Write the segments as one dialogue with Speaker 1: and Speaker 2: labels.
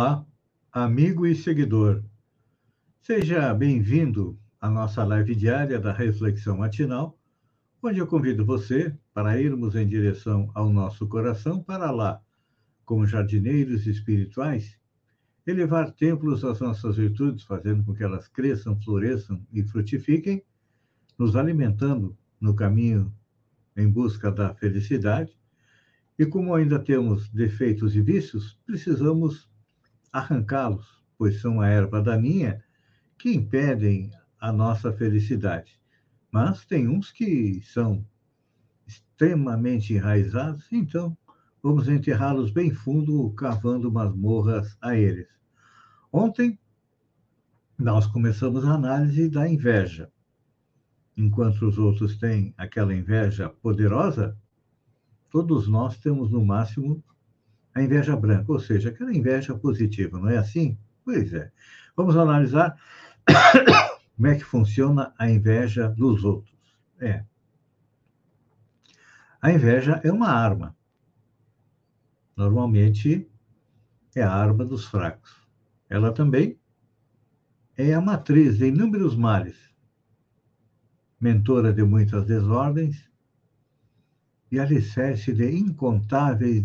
Speaker 1: Olá, amigo e seguidor. Seja bem-vindo à nossa live diária da Reflexão Matinal, onde eu convido você para irmos em direção ao nosso coração para lá, como jardineiros espirituais, elevar templos às nossas virtudes, fazendo com que elas cresçam, floresçam e frutifiquem, nos alimentando no caminho em busca da felicidade. E como ainda temos defeitos e vícios, precisamos arrancá-los, pois são a erva daninha que impedem a nossa felicidade. Mas tem uns que são extremamente enraizados, então vamos enterrá-los bem fundo, cavando masmorras a eles. Ontem, nós começamos a análise da inveja. Enquanto os outros têm aquela inveja poderosa, todos nós temos no máximo a inveja branca, ou seja, aquela inveja positiva, não é assim? Pois é. Vamos analisar como é que funciona a inveja dos outros. É. A inveja é uma arma. Normalmente é a arma dos fracos. Ela também é a matriz de inúmeros males, mentora de muitas desordens e alicerce de incontáveis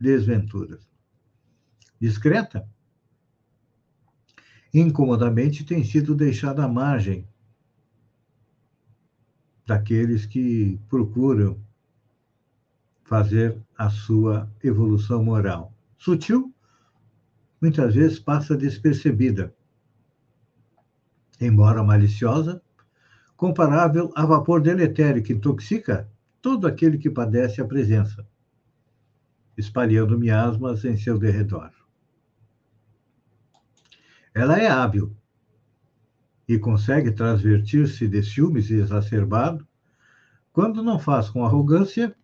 Speaker 1: desventuras. Discreta, incomodamente tem sido deixada à margem daqueles que procuram fazer a sua evolução moral. Sutil, muitas vezes passa despercebida, embora maliciosa, comparável a vapor deletério que intoxica todo aquele que padece a presença, espalhando miasmas em seu derredor. Ela é hábil e consegue transvertir-se de ciúmes exacerbado quando não faz com arrogância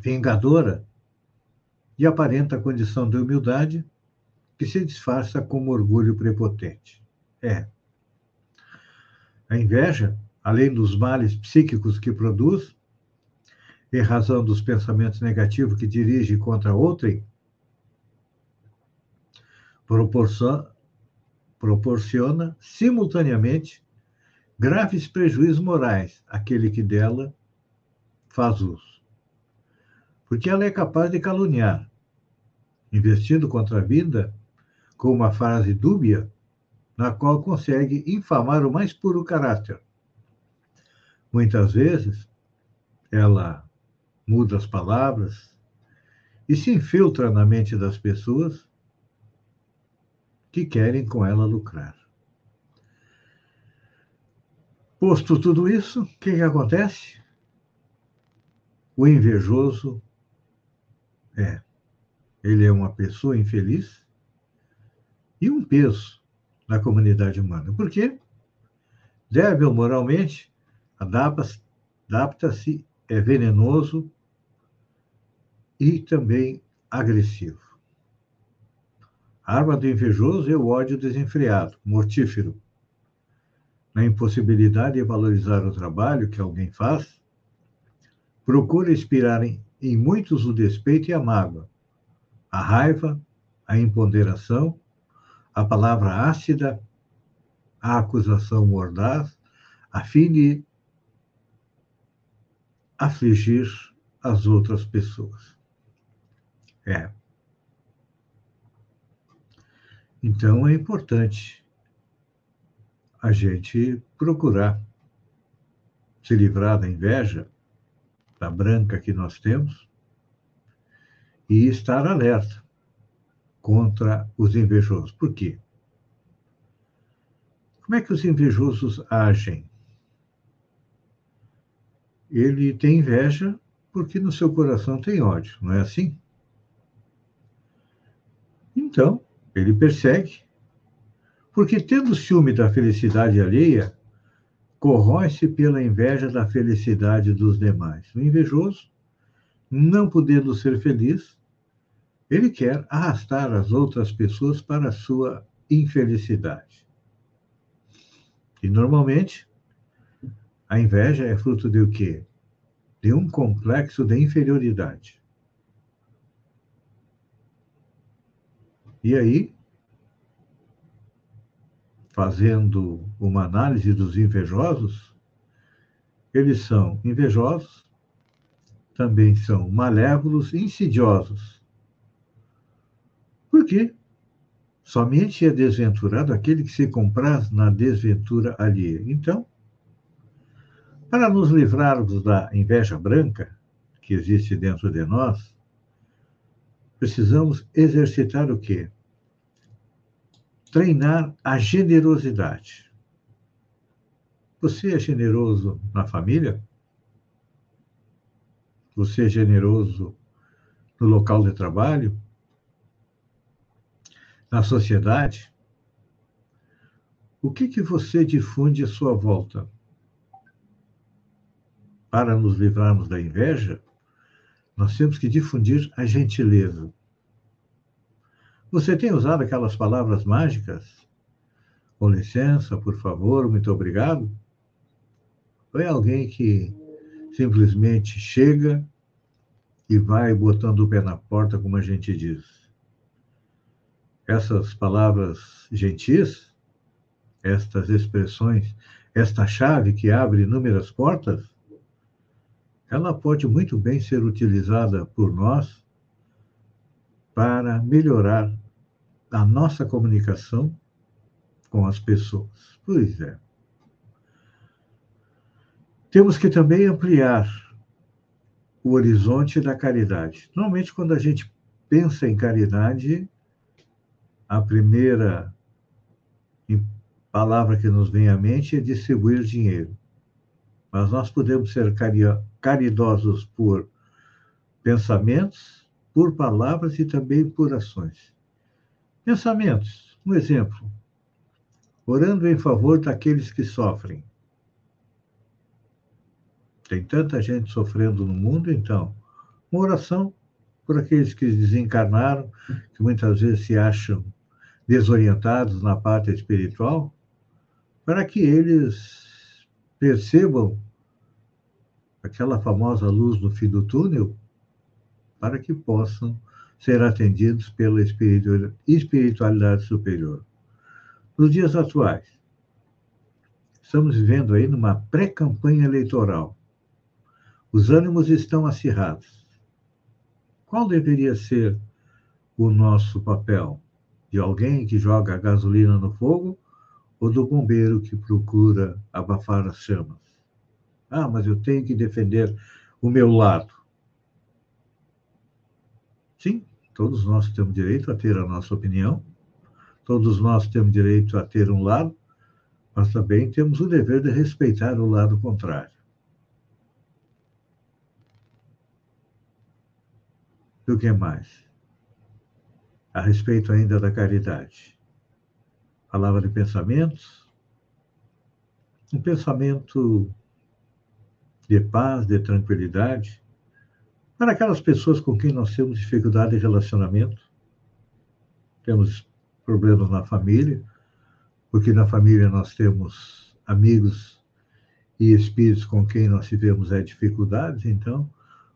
Speaker 1: vingadora e aparenta a condição de humildade que se disfarça como orgulho prepotente. É. A inveja além dos males psíquicos que produz, em razão dos pensamentos negativos que dirige contra outrem, proporciona, proporciona simultaneamente graves prejuízos morais àquele que dela faz uso. Porque ela é capaz de caluniar, investindo contra a vida com uma frase dúbia, na qual consegue infamar o mais puro caráter Muitas vezes, ela muda as palavras e se infiltra na mente das pessoas que querem com ela lucrar. Posto tudo isso, o que, que acontece? O invejoso é, ele é uma pessoa infeliz e um peso na comunidade humana. Por quê? Débil moralmente, adapta-se, é venenoso e também agressivo. A arma do invejoso é o ódio desenfreado, mortífero. Na impossibilidade de valorizar o trabalho que alguém faz, procura inspirar em, em muitos o despeito e a mágoa, a raiva, a imponderação, a palavra ácida, a acusação mordaz, a fim de afligir as outras pessoas. É. Então é importante a gente procurar se livrar da inveja, da branca que nós temos, e estar alerta contra os invejosos. Por quê? Como é que os invejosos agem? Ele tem inveja porque no seu coração tem ódio, não é assim? Então, ele persegue, porque tendo ciúme da felicidade alheia, corrói-se pela inveja da felicidade dos demais. O invejoso, não podendo ser feliz, ele quer arrastar as outras pessoas para a sua infelicidade. E normalmente, a inveja é fruto de o quê? De um complexo de inferioridade. E aí, fazendo uma análise dos invejosos, eles são invejosos, também são malévolos e insidiosos. Por quê? Somente é desventurado aquele que se compraz na desventura alheia. Então, para nos livrarmos da inveja branca que existe dentro de nós, precisamos exercitar o quê? Treinar a generosidade. Você é generoso na família? Você é generoso no local de trabalho? Na sociedade? O que, que você difunde à sua volta? Para nos livrarmos da inveja, nós temos que difundir a gentileza. Você tem usado aquelas palavras mágicas? Com licença, por favor, muito obrigado? Ou é alguém que simplesmente chega e vai botando o pé na porta, como a gente diz? Essas palavras gentis, estas expressões, esta chave que abre inúmeras portas, ela pode muito bem ser utilizada por nós para melhorar a nossa comunicação com as pessoas. Pois é. Temos que também ampliar o horizonte da caridade. Normalmente, quando a gente pensa em caridade, a primeira palavra que nos vem à mente é distribuir dinheiro. Mas nós podemos ser caridosos por pensamentos, por palavras e também por ações. Pensamentos. Um exemplo. Orando em favor daqueles que sofrem. Tem tanta gente sofrendo no mundo, então, uma oração por aqueles que desencarnaram, que muitas vezes se acham desorientados na parte espiritual, para que eles percebam aquela famosa luz no fim do túnel, para que possam ser atendidos pela espiritualidade superior. Nos dias atuais, estamos vivendo aí numa pré-campanha eleitoral. Os ânimos estão acirrados. Qual deveria ser o nosso papel? De alguém que joga gasolina no fogo ou do bombeiro que procura abafar as chamas? Ah, mas eu tenho que defender o meu lado. Sim, Todos nós temos direito a ter a nossa opinião, todos nós temos direito a ter um lado, mas também temos o dever de respeitar o lado contrário. E o que mais? A respeito ainda da caridade. Palavra de pensamentos, um pensamento de paz, de tranquilidade, para aquelas pessoas com quem nós temos dificuldade de relacionamento, temos problemas na família, porque na família nós temos amigos e espíritos com quem nós tivemos é, dificuldades, então,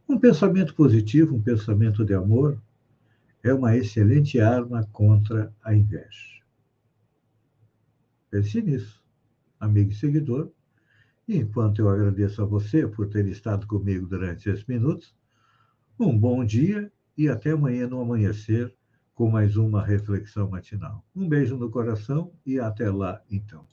Speaker 1: um pensamento positivo, um pensamento de amor, é uma excelente arma contra a inveja. Pense nisso, amigo e seguidor. E enquanto eu agradeço a você por ter estado comigo durante esses minutos, um bom dia e até amanhã no amanhecer com mais uma reflexão matinal. Um beijo no coração e até lá, então.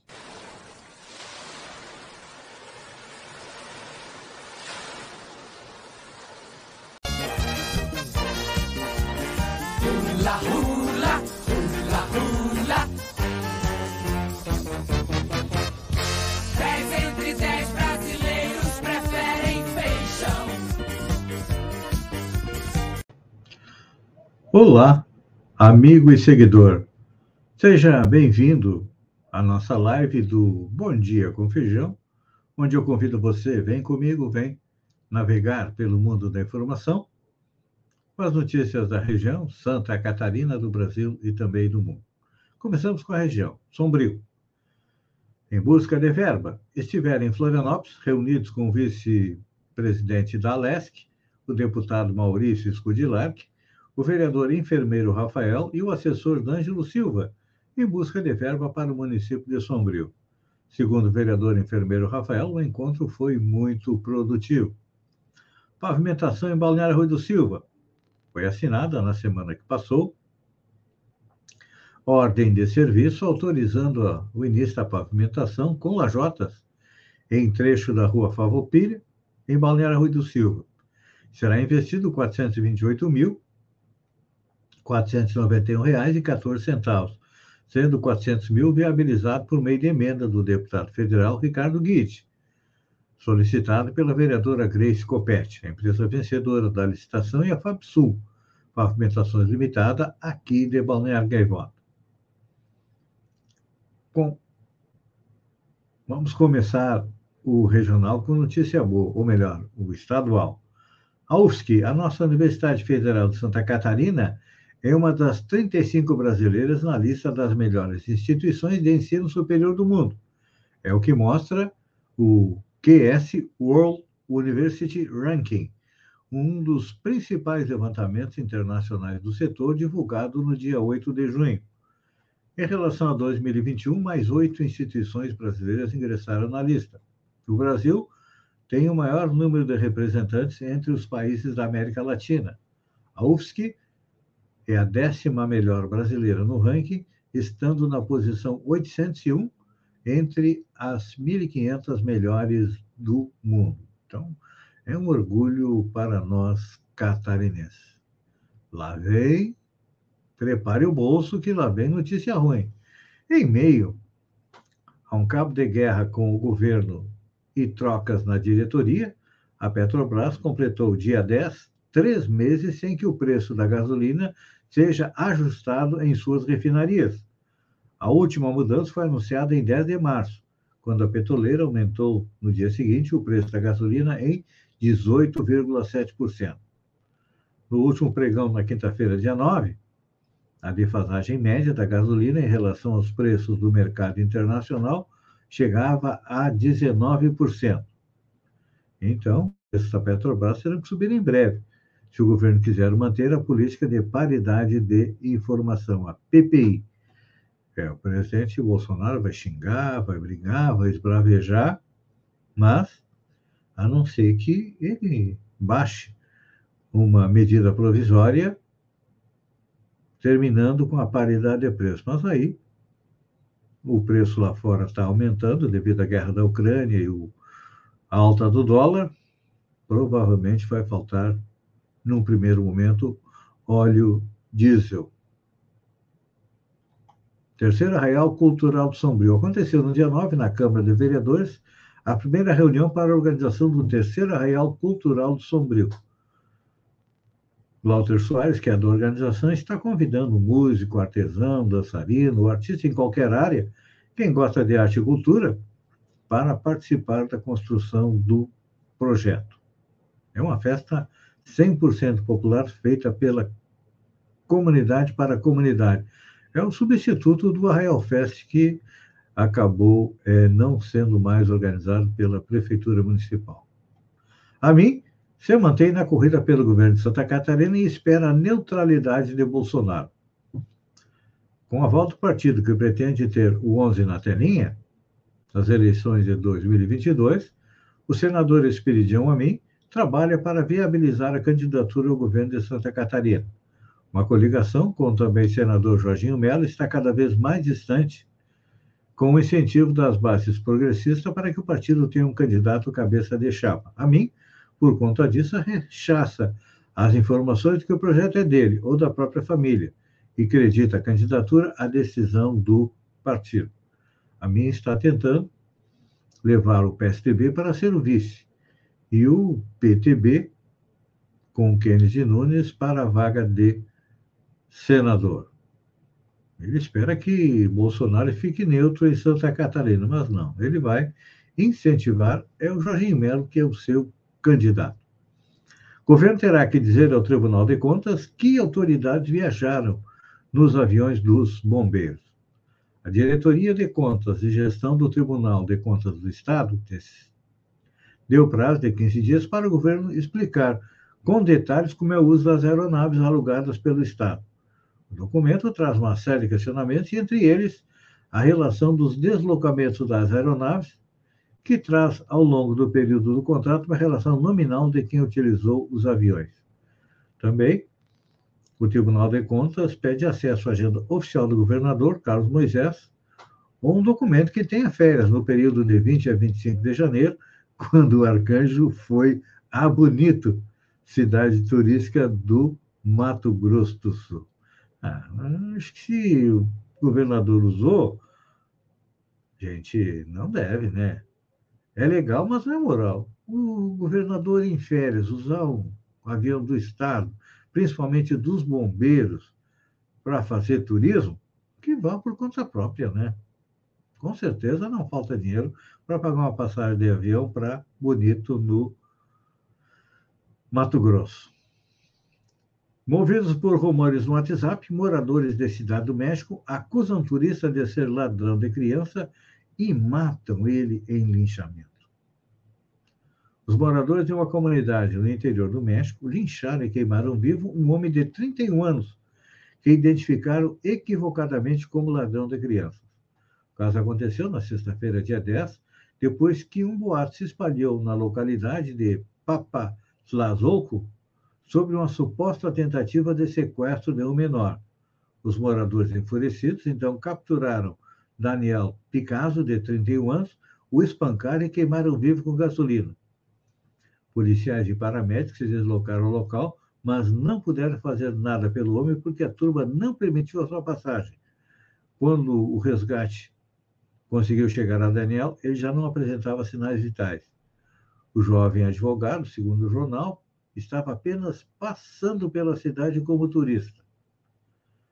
Speaker 1: Olá, amigo e seguidor. Seja bem-vindo à nossa live do Bom Dia com Feijão, onde eu convido você, vem comigo, vem navegar pelo mundo da informação com as notícias da região, Santa Catarina, do Brasil e também do mundo. Começamos com a região, Sombrio. Em busca de verba, estiveram em Florianópolis, reunidos com o vice-presidente da Alesc, o deputado Maurício Scudilarc, o vereador enfermeiro Rafael e o assessor D'Angelo Silva, em busca de verba para o município de Sombrio. Segundo o vereador enfermeiro Rafael, o encontro foi muito produtivo. Pavimentação em Balneário Rui do Silva. Foi assinada na semana que passou ordem de serviço autorizando o início da pavimentação com lajotas em trecho da rua Favopilha, em Balneário Rui do Silva. Será investido R$ 421.491,14 sendo 400 mil viabilizado por meio de emenda do deputado federal Ricardo Guide, solicitado pela vereadora Grace Copete, a empresa vencedora da licitação e a FABSUL, Pavimentações Limitada, aqui de Balneário Gaivota. Bom, vamos começar o regional com notícia boa, ou melhor, o estadual. A UFSC, a nossa Universidade Federal de Santa Catarina, é uma das 35 brasileiras na lista das melhores instituições de ensino superior do mundo. É o que mostra o QS World University Ranking, um dos principais levantamentos internacionais do setor, divulgado no dia 8 de junho. Em relação a 2021, mais oito instituições brasileiras ingressaram na lista. O Brasil tem o maior número de representantes entre os países da América Latina. A UFSC é a décima melhor brasileira no ranking, estando na posição 801 entre as 1.500 melhores do mundo. Então, é um orgulho para nós catarinenses. Lá vem, prepare o bolso que lá vem notícia ruim. Em meio a um cabo de guerra com o governo e trocas na diretoria, a Petrobras completou dia 10 três meses sem que o preço da gasolina seja ajustado em suas refinarias. A última mudança foi anunciada em 10 de março, quando a petroleira aumentou no dia seguinte o preço da gasolina em 18,7%. No último pregão, na quinta-feira, dia 9, a defasagem média da gasolina em relação aos preços do mercado internacional chegava a 19%. Então, essa Petrobras terá que subir em breve, se o governo quiser manter a política de paridade de informação, a PPI. É, o presidente Bolsonaro vai xingar, vai brigar, vai esbravejar, mas a não ser que ele baixe uma medida provisória terminando com a paridade de preço. Mas aí o preço lá fora está aumentando devido à guerra da Ucrânia e o, a alta do dólar, provavelmente vai faltar num primeiro momento, óleo diesel. Terceiro Arraial Cultural do Sombrio. Aconteceu no dia 9, na Câmara de Vereadores, a primeira reunião para a organização do Terceiro Arraial Cultural do Sombrio. Walter Soares, que é da organização, está convidando músico, artesão, dançarino, artista em qualquer área, quem gosta de arte e cultura, para participar da construção do projeto. É uma festa 100% popular feita pela comunidade para a comunidade. É o substituto do Arraial Fest que acabou é, não sendo mais organizado pela Prefeitura Municipal. A mim, se mantém na corrida pelo governo de Santa Catarina e espera a neutralidade de Bolsonaro. Com a volta do partido que pretende ter o 11 na telinha, nas eleições de 2022, o senador Espiridião Amin trabalha para viabilizar a candidatura ao governo de Santa Catarina. Uma coligação com também senador Jorginho Mello está cada vez mais distante, com o incentivo das bases progressistas para que o partido tenha um candidato cabeça de chapa. A mim, por conta disso, rechaça as informações de que o projeto é dele ou da própria família e acredita a candidatura à decisão do partido. A mim está tentando levar o PSDB para ser o vice e o PTB com Kennedy Nunes para a vaga de senador. Ele espera que Bolsonaro fique neutro em Santa Catarina, mas não. Ele vai incentivar é o Jorginho Melo, que é o seu candidato. O governo terá que dizer ao Tribunal de Contas que autoridades viajaram nos aviões dos bombeiros. A Diretoria de Contas e Gestão do Tribunal de Contas do Estado deu prazo de 15 dias para o governo explicar com detalhes como é o uso das aeronaves alugadas pelo Estado. O documento traz uma série de questionamentos, entre eles a relação dos deslocamentos das aeronaves, que traz, ao longo do período do contrato, uma relação nominal de quem utilizou os aviões. Também, o Tribunal de Contas pede acesso à agenda oficial do governador, Carlos Moisés, ou um documento que tenha férias no período de 20 a 25 de janeiro, quando o arcanjo foi a Bonito, cidade turística do Mato Grosso do Sul. Ah, acho que se o governador usou, gente, não deve, né? É legal, mas não é moral. O governador em férias usar um avião do Estado, principalmente dos bombeiros, para fazer turismo, que vá por conta própria, né? Com certeza não falta dinheiro para pagar uma passagem de avião para Bonito, no Mato Grosso. Movidos por rumores no WhatsApp, moradores da Cidade do México acusam turista de ser ladrão de criança e matam ele em linchamento. Os moradores de uma comunidade no interior do México lincharam e queimaram vivo um homem de 31 anos, que identificaram equivocadamente como ladrão de crianças. Caso aconteceu na sexta-feira, dia 10, depois que um boato se espalhou na localidade de Papatlazolco, sobre uma suposta tentativa de sequestro de um menor. Os moradores enfurecidos então capturaram Daniel Picasso, de 31 anos, o espancaram e queimaram vivo com gasolina. Policiais e paramédicos se deslocaram ao local, mas não puderam fazer nada pelo homem porque a turma não permitiu a sua passagem. Quando o resgate conseguiu chegar a Daniel, ele já não apresentava sinais vitais. O jovem advogado, segundo o jornal, estava apenas passando pela cidade como turista.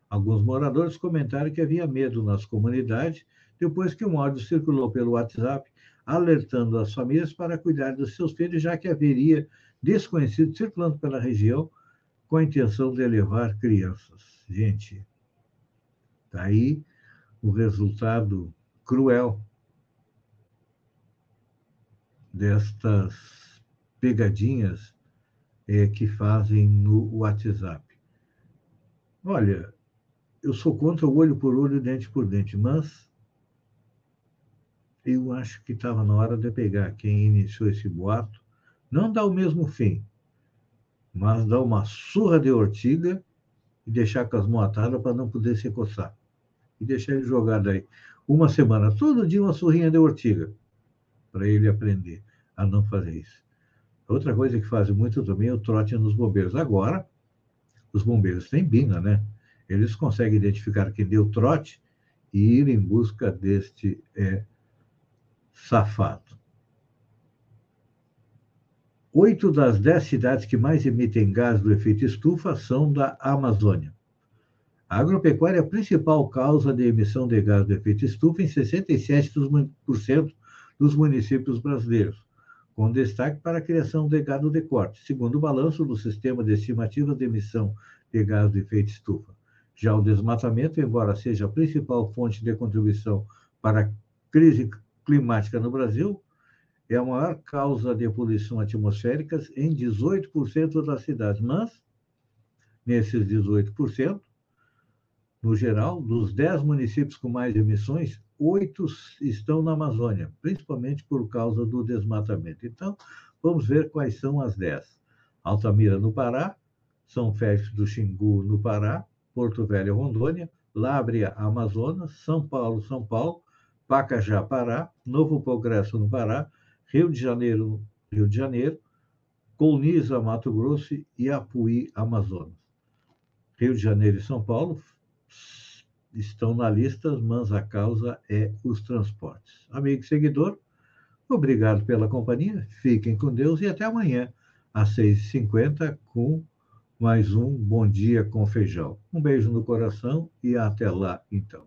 Speaker 1: Alguns moradores comentaram que havia medo nas comunidades depois que um áudio circulou pelo WhatsApp alertando as famílias para cuidar dos seus filhos, já que haveria desconhecidos circulando pela região com a intenção de levar crianças. Gente, está aí o resultado cruel destas pegadinhas é, que fazem no WhatsApp. Olha, eu sou contra o olho por olho, dente por dente, mas eu acho que estava na hora de pegar quem iniciou esse boato, não dar o mesmo fim, mas dar uma surra de ortiga e deixar com as mãos atadas para não poder se coçar. E deixar ele jogado aí uma semana, todo dia uma surrinha de ortiga, para ele aprender a não fazer isso. Outra coisa que fazem muito também é o trote nos bombeiros. Agora, os bombeiros têm binga, né? Eles conseguem identificar quem deu trote e ir em busca deste é, safado. Oito das dez cidades que mais emitem gás do efeito estufa são da Amazônia. A agropecuária é a principal causa de emissão de gás do efeito estufa em 67% dos municípios brasileiros com destaque para a criação de gado de corte, segundo o balanço do Sistema de Estimativa de Emissão de Gás de Efeito Estufa. Já o desmatamento, embora seja a principal fonte de contribuição para a crise climática no Brasil, é a maior causa de poluição atmosférica em 18% das cidades, mas nesses 18%, no geral, dos 10 municípios com mais emissões, oito estão na Amazônia, principalmente por causa do desmatamento. Então, vamos ver quais são as dez. Altamira, no Pará, São Félix do Xingu, no Pará, Porto Velho, Rondônia, Lábrea, Amazonas, São Paulo, São Paulo, Pacajá, Pará, Novo Progresso, no Pará, Rio de Janeiro, Rio de Janeiro, Colniza, Mato Grosso e Apuí, Amazonas. Rio de Janeiro e São Paulo estão na lista, mas a causa é os transportes. Amigo e seguidor, obrigado pela companhia, fiquem com Deus e até amanhã, às 6h50, com mais um Bom Dia com Feijão. Um beijo no coração e até lá, então.